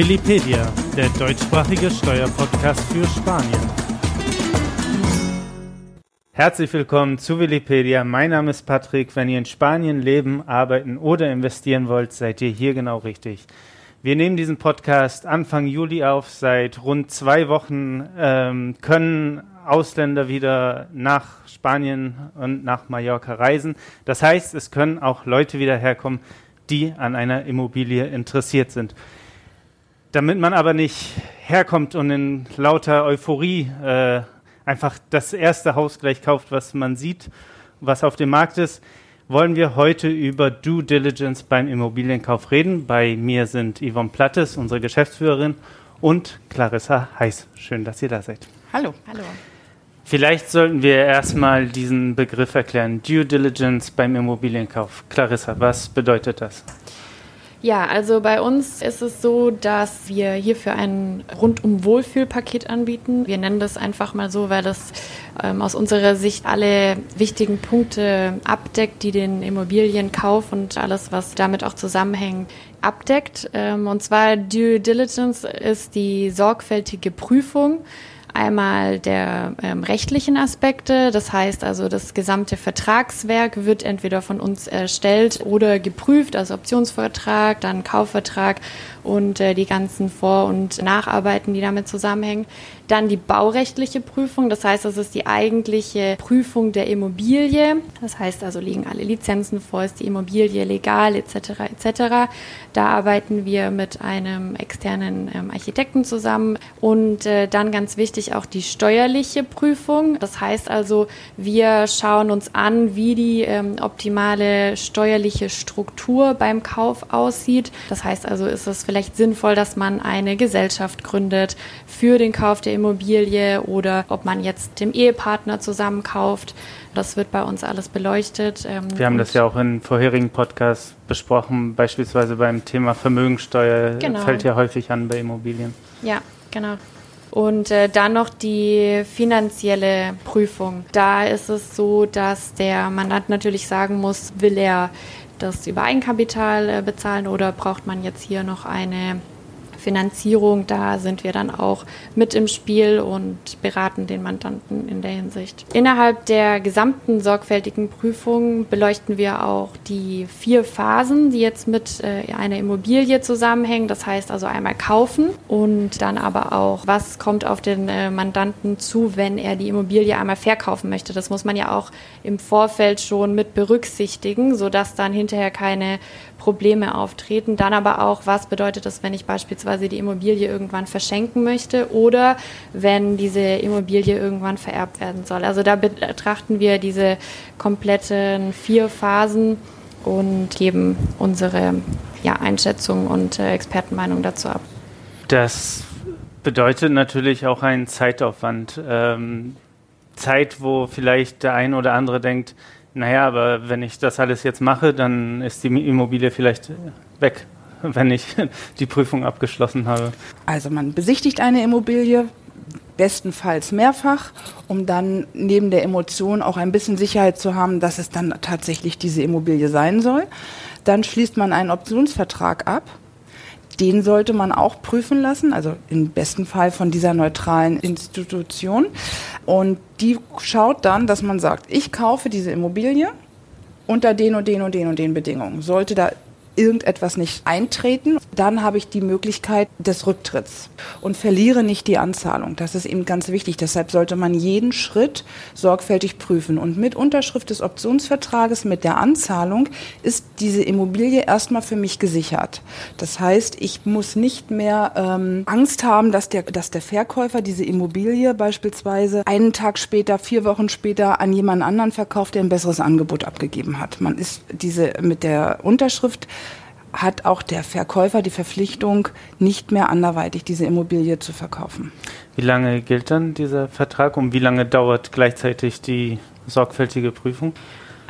Willipedia, der deutschsprachige Steuerpodcast für Spanien. Herzlich willkommen zu Willipedia. Mein Name ist Patrick. Wenn ihr in Spanien leben, arbeiten oder investieren wollt, seid ihr hier genau richtig. Wir nehmen diesen Podcast Anfang Juli auf. Seit rund zwei Wochen ähm, können Ausländer wieder nach Spanien und nach Mallorca reisen. Das heißt, es können auch Leute wieder herkommen, die an einer Immobilie interessiert sind. Damit man aber nicht herkommt und in lauter Euphorie äh, einfach das erste Haus gleich kauft, was man sieht, was auf dem Markt ist, wollen wir heute über Due Diligence beim Immobilienkauf reden. Bei mir sind Yvonne Plattes, unsere Geschäftsführerin, und Clarissa Heiß. Schön, dass ihr da seid. Hallo. Hallo. Vielleicht sollten wir erstmal diesen Begriff erklären. Due Diligence beim Immobilienkauf. Clarissa, was bedeutet das? Ja, also bei uns ist es so, dass wir hierfür ein rundum Wohlfühlpaket anbieten. Wir nennen das einfach mal so, weil das ähm, aus unserer Sicht alle wichtigen Punkte abdeckt, die den Immobilienkauf und alles, was damit auch zusammenhängt, abdeckt. Ähm, und zwar Due Diligence ist die sorgfältige Prüfung einmal der ähm, rechtlichen Aspekte, das heißt also das gesamte Vertragswerk wird entweder von uns erstellt oder geprüft, also Optionsvertrag, dann Kaufvertrag und äh, die ganzen Vor- und Nacharbeiten, die damit zusammenhängen. Dann die baurechtliche Prüfung, das heißt, das ist die eigentliche Prüfung der Immobilie. Das heißt also, liegen alle Lizenzen vor, ist die Immobilie legal etc. etc. Da arbeiten wir mit einem externen ähm, Architekten zusammen. Und äh, dann ganz wichtig auch die steuerliche Prüfung. Das heißt also, wir schauen uns an, wie die ähm, optimale steuerliche Struktur beim Kauf aussieht. Das heißt also, ist es vielleicht sinnvoll, dass man eine Gesellschaft gründet für den Kauf der Immobilie oder ob man jetzt dem Ehepartner zusammen kauft. Das wird bei uns alles beleuchtet. Ähm, Wir haben das ja auch in vorherigen Podcasts besprochen, beispielsweise beim Thema Vermögensteuer genau. fällt ja häufig an bei Immobilien. Ja, genau. Und äh, dann noch die finanzielle Prüfung. Da ist es so, dass der Mandant natürlich sagen muss, will er das über Eigenkapital äh, bezahlen oder braucht man jetzt hier noch eine Finanzierung, da sind wir dann auch mit im Spiel und beraten den Mandanten in der Hinsicht. Innerhalb der gesamten sorgfältigen Prüfung beleuchten wir auch die vier Phasen, die jetzt mit äh, einer Immobilie zusammenhängen. Das heißt also einmal kaufen und dann aber auch, was kommt auf den äh, Mandanten zu, wenn er die Immobilie einmal verkaufen möchte. Das muss man ja auch im Vorfeld schon mit berücksichtigen, sodass dann hinterher keine Probleme auftreten. Dann aber auch, was bedeutet das, wenn ich beispielsweise die Immobilie irgendwann verschenken möchte oder wenn diese Immobilie irgendwann vererbt werden soll. Also da betrachten wir diese kompletten vier Phasen und geben unsere ja, Einschätzung und äh, Expertenmeinung dazu ab. Das bedeutet natürlich auch einen Zeitaufwand. Ähm, Zeit, wo vielleicht der ein oder andere denkt, naja, aber wenn ich das alles jetzt mache, dann ist die Immobilie vielleicht weg, wenn ich die Prüfung abgeschlossen habe. Also man besichtigt eine Immobilie, bestenfalls mehrfach, um dann neben der Emotion auch ein bisschen Sicherheit zu haben, dass es dann tatsächlich diese Immobilie sein soll. Dann schließt man einen Optionsvertrag ab den sollte man auch prüfen lassen, also im besten Fall von dieser neutralen Institution. Und die schaut dann, dass man sagt, ich kaufe diese Immobilie unter den und den und den und den Bedingungen. Sollte da irgendetwas nicht eintreten, dann habe ich die Möglichkeit des Rücktritts und verliere nicht die Anzahlung. Das ist eben ganz wichtig. Deshalb sollte man jeden Schritt sorgfältig prüfen. Und mit Unterschrift des Optionsvertrages, mit der Anzahlung, ist diese Immobilie erstmal für mich gesichert. Das heißt, ich muss nicht mehr ähm, Angst haben, dass der, dass der Verkäufer diese Immobilie beispielsweise einen Tag später, vier Wochen später an jemand anderen verkauft, der ein besseres Angebot abgegeben hat. Man ist diese mit der Unterschrift hat auch der Verkäufer die Verpflichtung, nicht mehr anderweitig diese Immobilie zu verkaufen. Wie lange gilt dann dieser Vertrag und wie lange dauert gleichzeitig die sorgfältige Prüfung?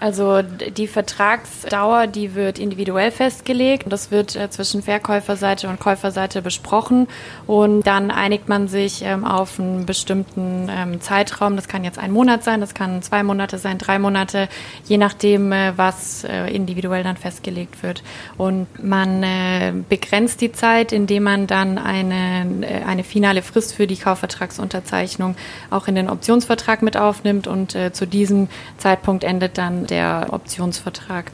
Also die Vertragsdauer, die wird individuell festgelegt. Das wird äh, zwischen Verkäuferseite und Käuferseite besprochen und dann einigt man sich ähm, auf einen bestimmten ähm, Zeitraum. Das kann jetzt ein Monat sein, das kann zwei Monate sein, drei Monate, je nachdem, äh, was äh, individuell dann festgelegt wird. Und man begrenzt die Zeit, indem man dann eine, eine finale Frist für die Kaufvertragsunterzeichnung auch in den Optionsvertrag mit aufnimmt und zu diesem Zeitpunkt endet dann der Optionsvertrag.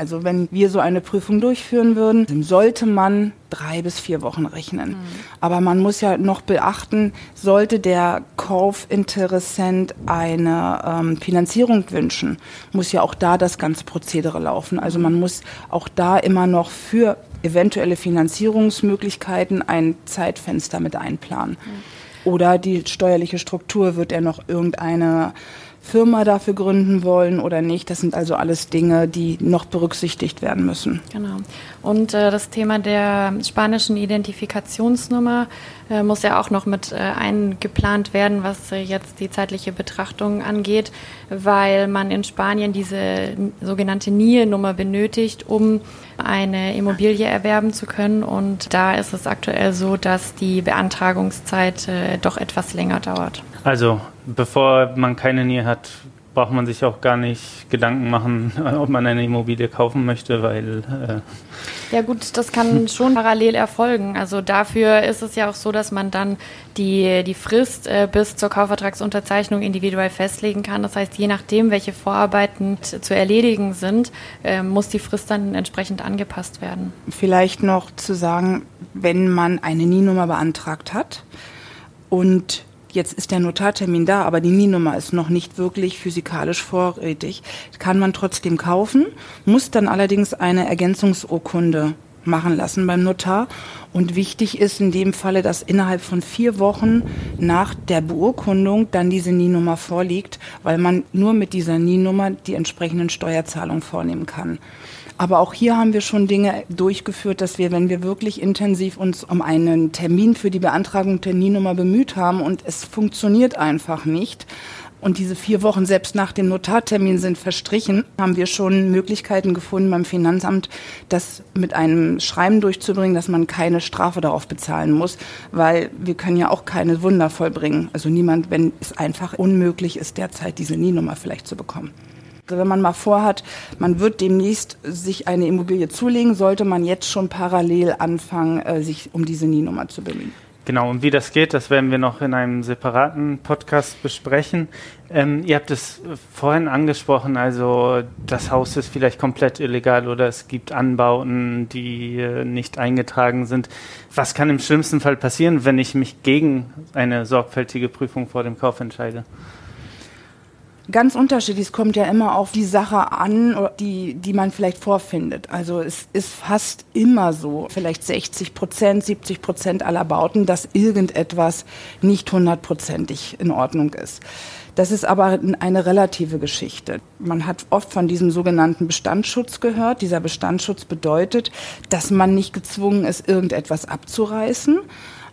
Also wenn wir so eine Prüfung durchführen würden, sollte man drei bis vier Wochen rechnen. Mhm. Aber man muss ja noch beachten, sollte der Kaufinteressent eine ähm, Finanzierung wünschen, muss ja auch da das ganze Prozedere laufen. Also man muss auch da immer noch für eventuelle Finanzierungsmöglichkeiten ein Zeitfenster mit einplanen. Mhm. Oder die steuerliche Struktur, wird er noch irgendeine Firma dafür gründen wollen oder nicht. Das sind also alles Dinge, die noch berücksichtigt werden müssen. Genau. Und äh, das Thema der spanischen Identifikationsnummer äh, muss ja auch noch mit äh, eingeplant werden, was äh, jetzt die zeitliche Betrachtung angeht, weil man in Spanien diese sogenannte NIE-Nummer benötigt, um eine Immobilie erwerben zu können. Und da ist es aktuell so, dass die Beantragungszeit äh, doch etwas länger dauert. Also bevor man keine Nähe hat, braucht man sich auch gar nicht Gedanken machen, ob man eine Immobilie kaufen möchte, weil. Äh ja, gut, das kann schon parallel erfolgen. Also dafür ist es ja auch so, dass man dann die, die Frist äh, bis zur Kaufvertragsunterzeichnung individuell festlegen kann. Das heißt, je nachdem, welche Vorarbeiten zu erledigen sind, äh, muss die Frist dann entsprechend angepasst werden. Vielleicht noch zu sagen, wenn man eine NIE-Nummer beantragt hat und jetzt ist der Notartermin da, aber die NIE-Nummer ist noch nicht wirklich physikalisch vorrätig, kann man trotzdem kaufen, muss dann allerdings eine Ergänzungsurkunde machen lassen beim Notar. Und wichtig ist in dem Falle, dass innerhalb von vier Wochen nach der Beurkundung dann diese NIE-Nummer vorliegt, weil man nur mit dieser NIE-Nummer die entsprechenden Steuerzahlungen vornehmen kann. Aber auch hier haben wir schon Dinge durchgeführt, dass wir, wenn wir wirklich intensiv uns um einen Termin für die Beantragung der NIE-Nummer bemüht haben und es funktioniert einfach nicht, und diese vier Wochen selbst nach dem Notartermin sind verstrichen, haben wir schon Möglichkeiten gefunden beim Finanzamt, das mit einem Schreiben durchzubringen, dass man keine Strafe darauf bezahlen muss, weil wir können ja auch keine Wunder vollbringen. Also niemand, wenn es einfach unmöglich ist, derzeit diese NIE-Nummer vielleicht zu bekommen. Wenn man mal vorhat, man wird demnächst sich eine Immobilie zulegen, sollte man jetzt schon parallel anfangen, äh, sich um diese NIE-Nummer zu bemühen. Genau, und wie das geht, das werden wir noch in einem separaten Podcast besprechen. Ähm, ihr habt es vorhin angesprochen, also das Haus ist vielleicht komplett illegal oder es gibt Anbauten, die äh, nicht eingetragen sind. Was kann im schlimmsten Fall passieren, wenn ich mich gegen eine sorgfältige Prüfung vor dem Kauf entscheide? Ganz unterschiedlich. Es kommt ja immer auf die Sache an, die, die man vielleicht vorfindet. Also es ist fast immer so, vielleicht 60 Prozent, 70 Prozent aller Bauten, dass irgendetwas nicht hundertprozentig in Ordnung ist. Das ist aber eine relative Geschichte. Man hat oft von diesem sogenannten Bestandsschutz gehört. Dieser Bestandsschutz bedeutet, dass man nicht gezwungen ist, irgendetwas abzureißen,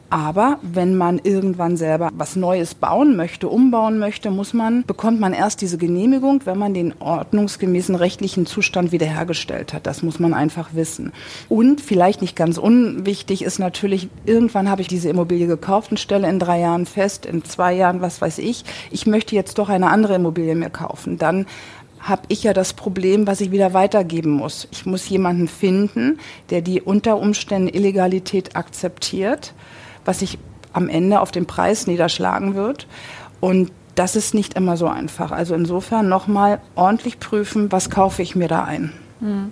aber wenn man irgendwann selber was Neues bauen möchte, umbauen möchte, muss man, bekommt man erst diese Genehmigung, wenn man den ordnungsgemäßen rechtlichen Zustand wiederhergestellt hat. Das muss man einfach wissen. Und vielleicht nicht ganz unwichtig ist natürlich, irgendwann habe ich diese Immobilie gekauft und stelle in drei Jahren fest, in zwei Jahren, was weiß ich, ich möchte jetzt doch eine andere Immobilie mir kaufen. Dann habe ich ja das Problem, was ich wieder weitergeben muss. Ich muss jemanden finden, der die unter Umständen Illegalität akzeptiert was sich am Ende auf den Preis niederschlagen wird. Und das ist nicht immer so einfach. Also insofern nochmal ordentlich prüfen, was kaufe ich mir da ein. Hm.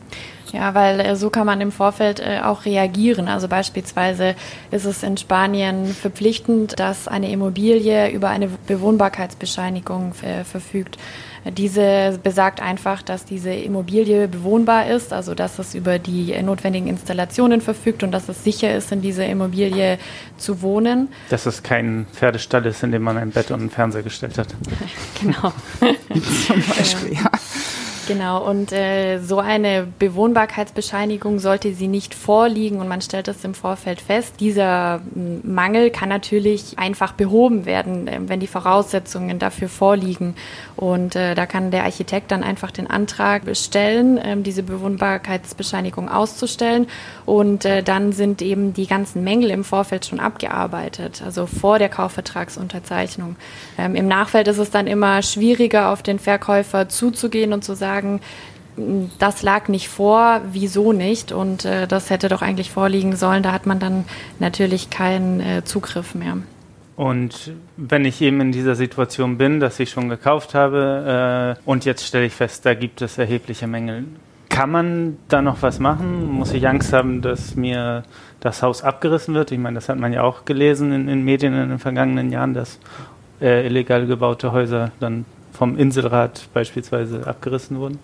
Ja, weil äh, so kann man im Vorfeld äh, auch reagieren. Also beispielsweise ist es in Spanien verpflichtend, dass eine Immobilie über eine Bewohnbarkeitsbescheinigung äh, verfügt. Diese besagt einfach, dass diese Immobilie bewohnbar ist, also dass es über die notwendigen Installationen verfügt und dass es sicher ist, in dieser Immobilie zu wohnen. Dass es kein Pferdestall ist, in dem man ein Bett und einen Fernseher gestellt hat. genau. Zum Beispiel, ja. Genau, und äh, so eine Bewohnbarkeitsbescheinigung sollte sie nicht vorliegen und man stellt das im Vorfeld fest. Dieser Mangel kann natürlich einfach behoben werden, äh, wenn die Voraussetzungen dafür vorliegen. Und äh, da kann der Architekt dann einfach den Antrag stellen, äh, diese Bewohnbarkeitsbescheinigung auszustellen. Und äh, dann sind eben die ganzen Mängel im Vorfeld schon abgearbeitet, also vor der Kaufvertragsunterzeichnung. Ähm, Im Nachfeld ist es dann immer schwieriger, auf den Verkäufer zuzugehen und zu sagen, das lag nicht vor, wieso nicht? Und äh, das hätte doch eigentlich vorliegen sollen. Da hat man dann natürlich keinen äh, Zugriff mehr. Und wenn ich eben in dieser Situation bin, dass ich schon gekauft habe äh, und jetzt stelle ich fest, da gibt es erhebliche Mängel, kann man da noch was machen? Muss ich Angst haben, dass mir das Haus abgerissen wird? Ich meine, das hat man ja auch gelesen in, in Medien in den vergangenen Jahren, dass äh, illegal gebaute Häuser dann vom Inselrat beispielsweise abgerissen wurden.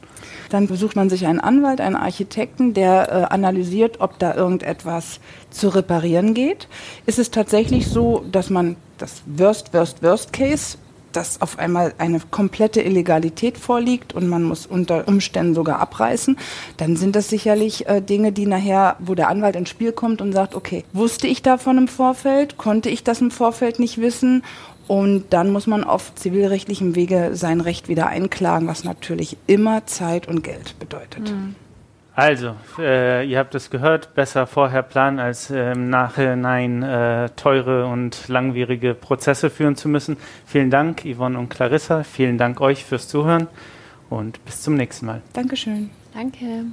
Dann besucht man sich einen Anwalt, einen Architekten, der äh, analysiert, ob da irgendetwas zu reparieren geht. Ist es tatsächlich so, dass man das Worst, Worst, Worst Case dass auf einmal eine komplette Illegalität vorliegt und man muss unter Umständen sogar abreißen, dann sind das sicherlich äh, Dinge, die nachher, wo der Anwalt ins Spiel kommt und sagt, okay, wusste ich davon im Vorfeld, konnte ich das im Vorfeld nicht wissen und dann muss man auf zivilrechtlichem Wege sein Recht wieder einklagen, was natürlich immer Zeit und Geld bedeutet. Mhm. Also, äh, ihr habt es gehört, besser vorher planen, als äh, im Nachhinein äh, teure und langwierige Prozesse führen zu müssen. Vielen Dank, Yvonne und Clarissa. Vielen Dank euch fürs Zuhören und bis zum nächsten Mal. Dankeschön. Danke.